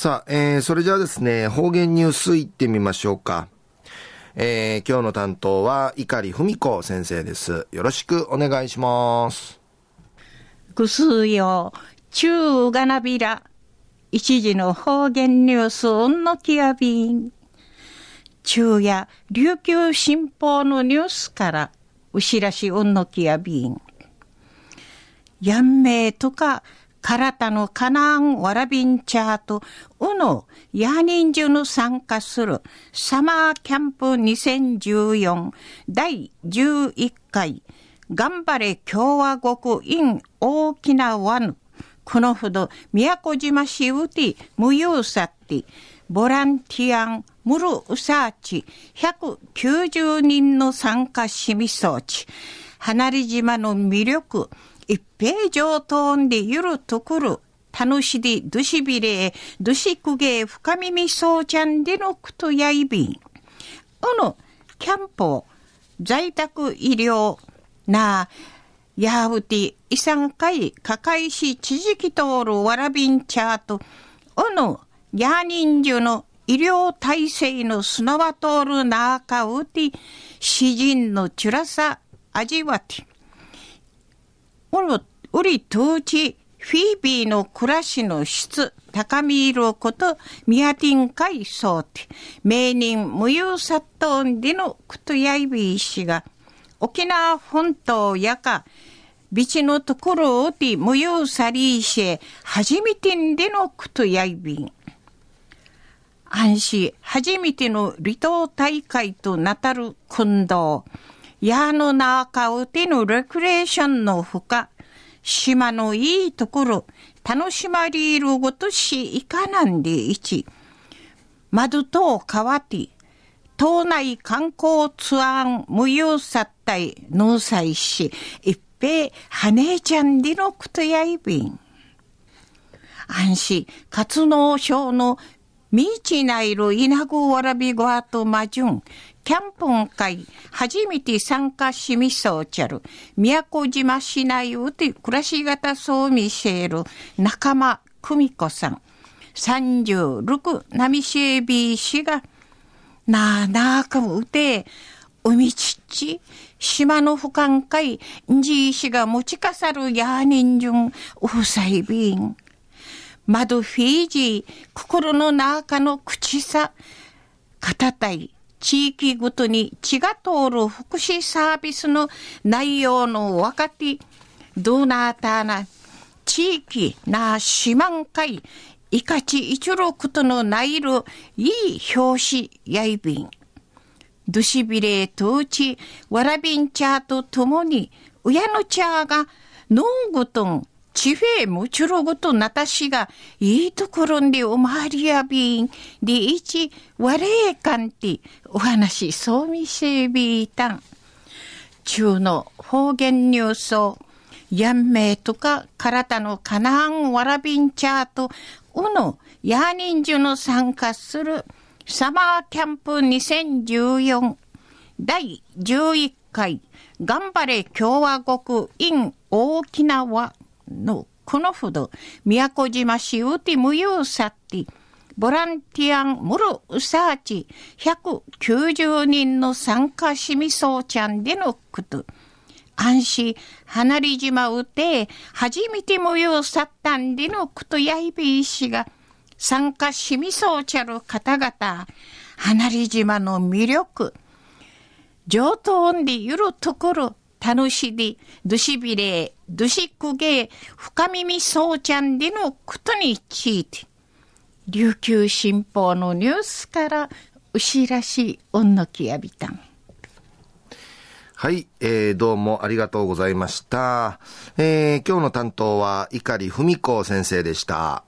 さあ、えー、それじゃあですね、方言ニュースいってみましょうか。えー、今日の担当は、碇文子先生です。よろしくお願いします。ぐすよ、中がなびら、一時の方言ニュース、うんのきやびん。中や琉球新報のニュースから、うしらしうんのきやびん。やんめいとか、体のカナンワラビンチャート、うの、ヤーニンジュの参加するサマーキャンプ2014第11回、頑張れ共和国 in 大きな湾、このほど宮古島市うて無用さって、ボランティアン、ムルウサーチ、190人の参加しみ装置、離れ島の魅力、一平上等でゆるとくる、楽しでどしびれ、どしくげ深耳そうちゃんでのくとやいびん。うぬ、キャンプ、在宅医療、なあ、やうて、いさんかい、かかいし、ちじきとおるわらびんちゃーと、うぬ、やにんじゅの医療体制のすなわとおるなかうて、詩人のちゅらさ、味わって、俺リト当時、フィービーの暮らしの質、高見色こと、ミヤティン会総て、名人無用殺到んでのことやいびいしが、沖縄本島やか、ビチのところをて無憂さりいし、初めてんでのことやいびん。安心、初めての離島大会となたる近藤、矢の中をてのレクレーションのほか、島のいいところ、楽しまれるごとしいかなんでいち、窓と川て、島内観光ツアー無用殺体納采し、一平羽ちゃんでのくとやいびん。安心、活動省のみちないる稲子わらびごわとまじゅん、キャンプン会、初めて参加しみそうちゃる、宮古島市内うて暮らし方そうみせる、仲間久美子さん、36、波しえび氏が、なあなあかもうて、海ちっち、島の俯瞰会、んじいしが持ちかさるやにんじゅん、うさいびん。窓フィージー、心の中の口さ、片たい、地域ごとに血が通る福祉サービスの内容の若手、どうなたな、地域な四万回、いかち一路ことのないるいい表紙やいびん。どしびれとうち、わらびん茶とともに、親の茶が、のんごとん、ちフェむちろごとなたしが、いいところんでおまわりやびん、でいち、われえかんて、お話そうみせびいたん。中の方言ニュースを、やんめいとか、体のかなんわらびんちゃーと、うの、やにんじゅの参加する、サマーキャンプ2014第11回、頑張れ共和国 in 沖縄のこのほど、宮古島市うて無用さって、ボランティアンムルウサーチ190人の参加しみそうちゃんでのこと。安心、離れ島うて、初めて無用さったんでのことやいびいしが、参加しみそうちゃる方々、離れ島の魅力、上等んでゆるところ、楽しで、どしびれ、どしくげ、深耳そうちゃんでのことについて、琉球新報のニュースから、うしらしおんのきやびたん。はい、えー、どうもありがとうございました。えー、今日の担当は、碇文子先生でした。